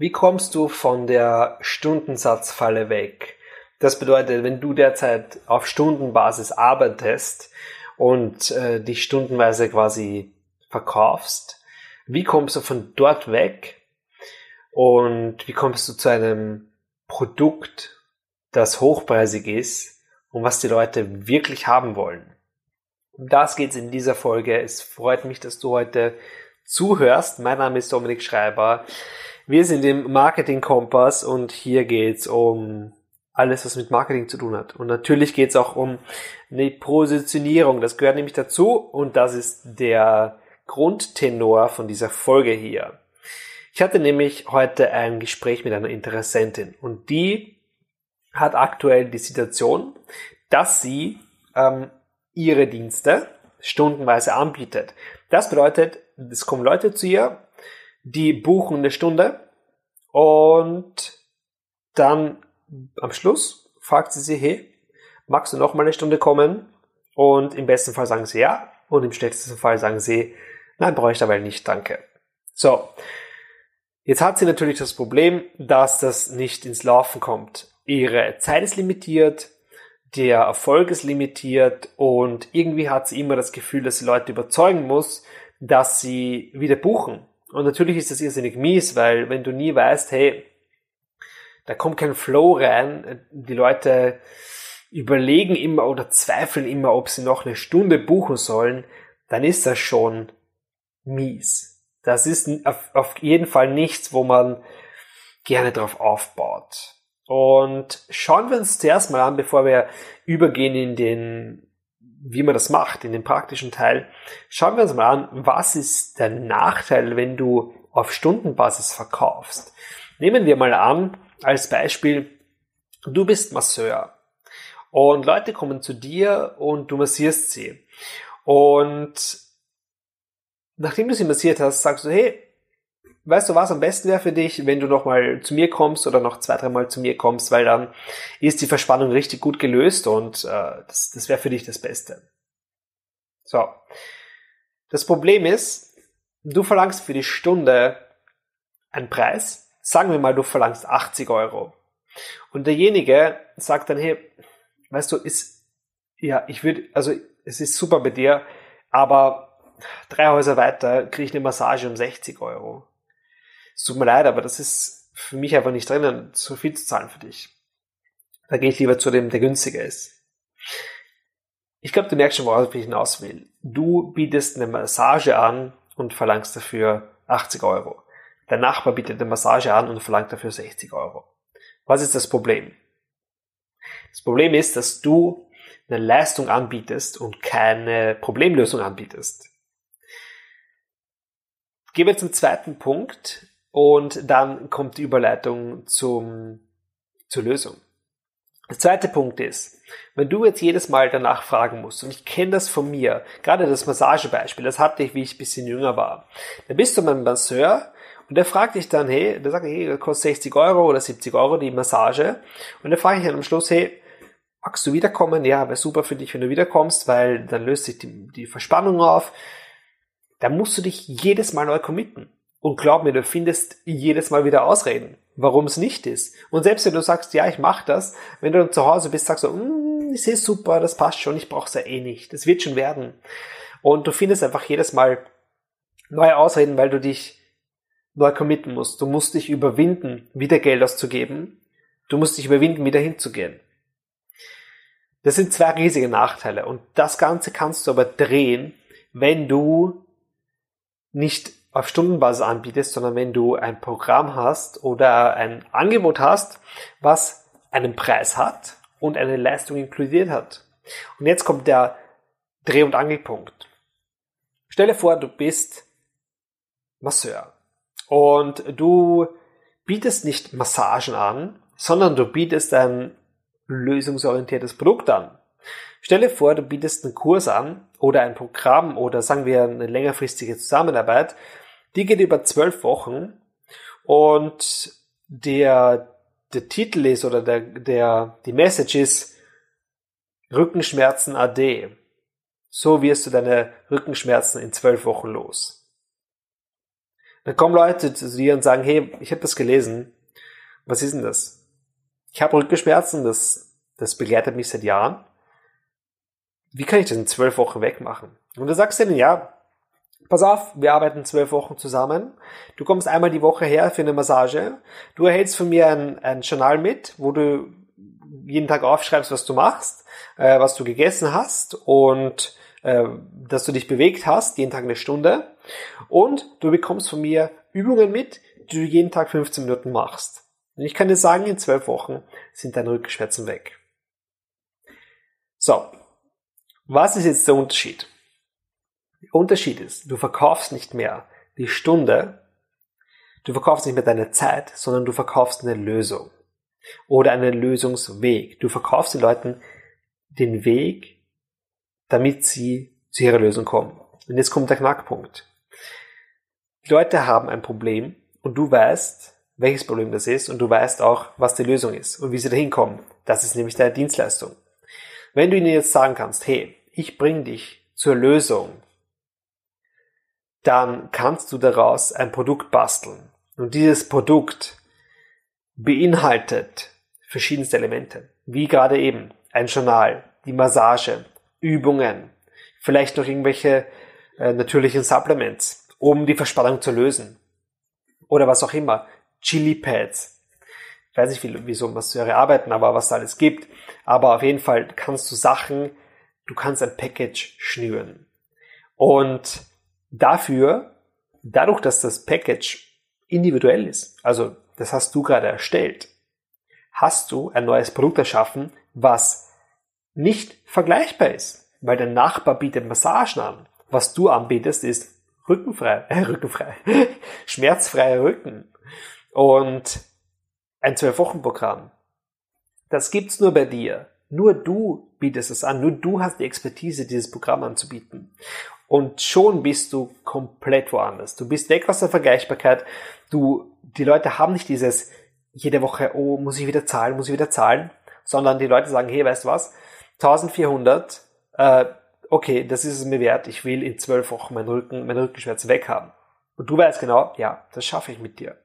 Wie kommst du von der Stundensatzfalle weg? Das bedeutet, wenn du derzeit auf Stundenbasis arbeitest und äh, dich stundenweise quasi verkaufst, wie kommst du von dort weg und wie kommst du zu einem Produkt, das hochpreisig ist und was die Leute wirklich haben wollen? Um das geht's in dieser Folge. Es freut mich, dass du heute zuhörst. Mein Name ist Dominik Schreiber. Wir sind im Marketing Kompass und hier geht's um alles, was mit Marketing zu tun hat. Und natürlich geht's auch um eine Positionierung. Das gehört nämlich dazu und das ist der Grundtenor von dieser Folge hier. Ich hatte nämlich heute ein Gespräch mit einer Interessentin und die hat aktuell die Situation, dass sie ähm, ihre Dienste stundenweise anbietet. Das bedeutet, es kommen Leute zu ihr, die buchen eine Stunde und dann am Schluss fragt sie sie, hey, magst du noch mal eine Stunde kommen? Und im besten Fall sagen sie ja und im schlechtesten Fall sagen sie, nein, brauche ich dabei nicht, danke. So, jetzt hat sie natürlich das Problem, dass das nicht ins Laufen kommt. Ihre Zeit ist limitiert, der Erfolg ist limitiert und irgendwie hat sie immer das Gefühl, dass sie Leute überzeugen muss, dass sie wieder buchen. Und natürlich ist das irrsinnig mies, weil wenn du nie weißt, hey, da kommt kein Flow rein, die Leute überlegen immer oder zweifeln immer, ob sie noch eine Stunde buchen sollen, dann ist das schon mies. Das ist auf jeden Fall nichts, wo man gerne drauf aufbaut. Und schauen wir uns zuerst mal an, bevor wir übergehen in den wie man das macht, in dem praktischen Teil. Schauen wir uns mal an, was ist der Nachteil, wenn du auf Stundenbasis verkaufst. Nehmen wir mal an, als Beispiel, du bist Masseur und Leute kommen zu dir und du massierst sie. Und nachdem du sie massiert hast, sagst du, hey, weißt du, was am besten wäre für dich, wenn du nochmal zu mir kommst oder noch zwei, dreimal zu mir kommst, weil dann ist die Verspannung richtig gut gelöst und äh, das, das wäre für dich das Beste. So. Das Problem ist, du verlangst für die Stunde einen Preis. Sagen wir mal, du verlangst 80 Euro. Und derjenige sagt dann, hey, weißt du, ist, ja, ich würde, also es ist super bei dir, aber drei Häuser weiter kriege ich eine Massage um 60 Euro. Es tut mir leid, aber das ist für mich einfach nicht drinnen, zu viel zu zahlen für dich. Da gehe ich lieber zu dem, der günstiger ist. Ich glaube, du merkst schon, worauf ich hinaus will. Du bietest eine Massage an und verlangst dafür 80 Euro. Der Nachbar bietet eine Massage an und verlangt dafür 60 Euro. Was ist das Problem? Das Problem ist, dass du eine Leistung anbietest und keine Problemlösung anbietest. Gehen wir zum zweiten Punkt, und dann kommt die Überleitung zum, zur Lösung. Der zweite Punkt ist, wenn du jetzt jedes Mal danach fragen musst, und ich kenne das von mir, gerade das Massagebeispiel, das hatte ich, wie ich ein bisschen jünger war. Dann bist du beim Masseur und der fragt dich dann, hey, der sagt, hey, das kostet 60 Euro oder 70 Euro die Massage. Und dann frage ich dann am Schluss, hey, magst du wiederkommen? Ja, wäre super für dich, wenn du wiederkommst, weil dann löst sich die, die Verspannung auf. Da musst du dich jedes Mal neu committen. Und glaub mir, du findest jedes Mal wieder Ausreden, warum es nicht ist. Und selbst wenn du sagst, ja, ich mache das, wenn du dann zu Hause bist, sagst du, mm, ich sehe super, das passt schon, ich brauche es ja eh nicht. Das wird schon werden. Und du findest einfach jedes Mal neue Ausreden, weil du dich neu committen musst. Du musst dich überwinden, wieder Geld auszugeben. Du musst dich überwinden, wieder hinzugehen. Das sind zwei riesige Nachteile. Und das Ganze kannst du aber drehen, wenn du nicht auf Stundenbasis anbietest, sondern wenn du ein Programm hast oder ein Angebot hast, was einen Preis hat und eine Leistung inkludiert hat. Und jetzt kommt der Dreh- und Angelpunkt. Stelle vor, du bist Masseur und du bietest nicht Massagen an, sondern du bietest ein lösungsorientiertes Produkt an. Stelle vor, du bietest einen Kurs an oder ein Programm oder sagen wir eine längerfristige Zusammenarbeit, die geht über zwölf Wochen und der, der Titel ist oder der, der, die Message ist Rückenschmerzen AD. So wirst du deine Rückenschmerzen in zwölf Wochen los. Dann kommen Leute zu dir und sagen, hey, ich habe das gelesen. Was ist denn das? Ich habe Rückenschmerzen, das, das begleitet mich seit Jahren. Wie kann ich das in zwölf Wochen wegmachen? Und du sagst denen, ja, pass auf, wir arbeiten zwölf Wochen zusammen. Du kommst einmal die Woche her für eine Massage. Du erhältst von mir ein, ein Journal mit, wo du jeden Tag aufschreibst, was du machst, äh, was du gegessen hast und äh, dass du dich bewegt hast, jeden Tag eine Stunde. Und du bekommst von mir Übungen mit, die du jeden Tag 15 Minuten machst. Und ich kann dir sagen, in zwölf Wochen sind deine Rückenschmerzen weg. So, was ist jetzt der Unterschied? Der Unterschied ist, du verkaufst nicht mehr die Stunde, du verkaufst nicht mehr deine Zeit, sondern du verkaufst eine Lösung oder einen Lösungsweg. Du verkaufst den Leuten den Weg, damit sie zu ihrer Lösung kommen. Und jetzt kommt der Knackpunkt. Die Leute haben ein Problem und du weißt, welches Problem das ist und du weißt auch, was die Lösung ist und wie sie dahin kommen. Das ist nämlich deine Dienstleistung. Wenn du ihnen jetzt sagen kannst, hey, ich bringe dich zur Lösung, dann kannst du daraus ein Produkt basteln. Und dieses Produkt beinhaltet verschiedenste Elemente, wie gerade eben ein Journal, die Massage, Übungen, vielleicht noch irgendwelche äh, natürlichen Supplements, um die Verspannung zu lösen. Oder was auch immer. Chili Pads. Ich weiß nicht, wie, wieso Masseure arbeiten, aber was da alles gibt. Aber auf jeden Fall kannst du Sachen, du kannst ein Package schnüren. Und dafür, dadurch, dass das Package individuell ist, also das hast du gerade erstellt, hast du ein neues Produkt erschaffen, was nicht vergleichbar ist, weil der Nachbar bietet Massagen an. Was du anbietest, ist rückenfrei, äh, rückenfrei, schmerzfreier Rücken und ein Zwölf-Wochen-Programm. Das gibt's nur bei dir. Nur du bietest es an, nur du hast die Expertise, dieses Programm anzubieten. Und schon bist du komplett woanders. Du bist weg aus der Vergleichbarkeit. Du, die Leute haben nicht dieses jede Woche, oh, muss ich wieder zahlen, muss ich wieder zahlen, sondern die Leute sagen, hey, weißt du was? 1400, äh, okay, das ist es mir wert. Ich will in zwölf Wochen meinen Rücken, meine Rückenschmerzen weghaben. Und du weißt genau, ja, das schaffe ich mit dir.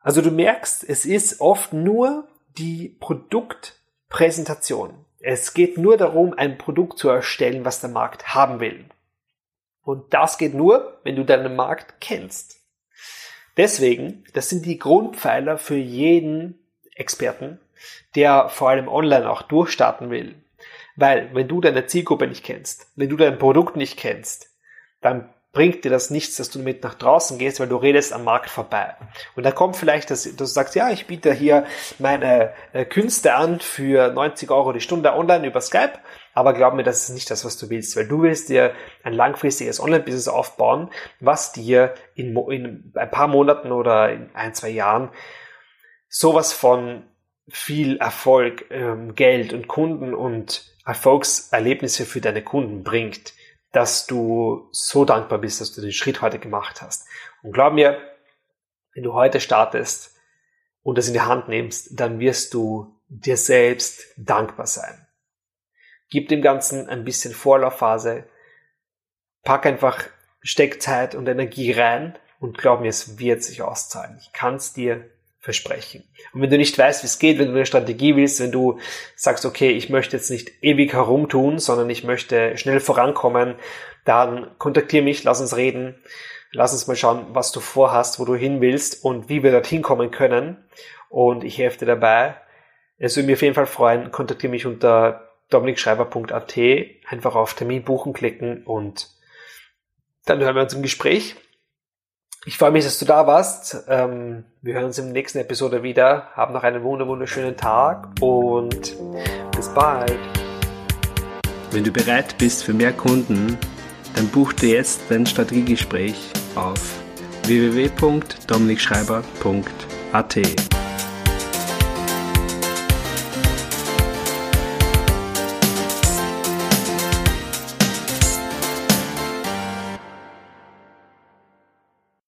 Also du merkst, es ist oft nur die Produktpräsentation. Es geht nur darum, ein Produkt zu erstellen, was der Markt haben will. Und das geht nur, wenn du deinen Markt kennst. Deswegen, das sind die Grundpfeiler für jeden Experten, der vor allem online auch durchstarten will. Weil, wenn du deine Zielgruppe nicht kennst, wenn du dein Produkt nicht kennst, dann bringt dir das nichts, dass du mit nach draußen gehst, weil du redest am Markt vorbei. Und da kommt vielleicht, dass, dass du sagst, ja, ich biete hier meine äh, Künste an für 90 Euro die Stunde online über Skype, aber glaub mir, das ist nicht das, was du willst, weil du willst dir ein langfristiges Online-Business aufbauen, was dir in, in ein paar Monaten oder in ein, zwei Jahren sowas von viel Erfolg, ähm, Geld und Kunden und Erfolgserlebnisse für deine Kunden bringt dass du so dankbar bist, dass du den Schritt heute gemacht hast. Und glaub mir, wenn du heute startest und das in die Hand nimmst, dann wirst du dir selbst dankbar sein. Gib dem Ganzen ein bisschen Vorlaufphase, pack einfach Steckzeit und Energie rein und glaub mir, es wird sich auszahlen. Ich kann es dir versprechen. Und wenn du nicht weißt, wie es geht, wenn du eine Strategie willst, wenn du sagst, okay, ich möchte jetzt nicht ewig herumtun, sondern ich möchte schnell vorankommen, dann kontaktiere mich, lass uns reden, lass uns mal schauen, was du vorhast, wo du hin willst und wie wir dorthin kommen können. Und ich helfe dir dabei. Es würde mich auf jeden Fall freuen, kontaktiere mich unter dominikschreiber.at, einfach auf Termin buchen klicken und dann hören wir uns im Gespräch. Ich freue mich, dass du da warst. Ähm, wir hören uns der nächsten Episode wieder. Haben noch einen wunderschönen Tag und bis bald. Wenn du bereit bist für mehr Kunden, dann buch dir jetzt dein Strategiegespräch auf www.dominikschreiber.at.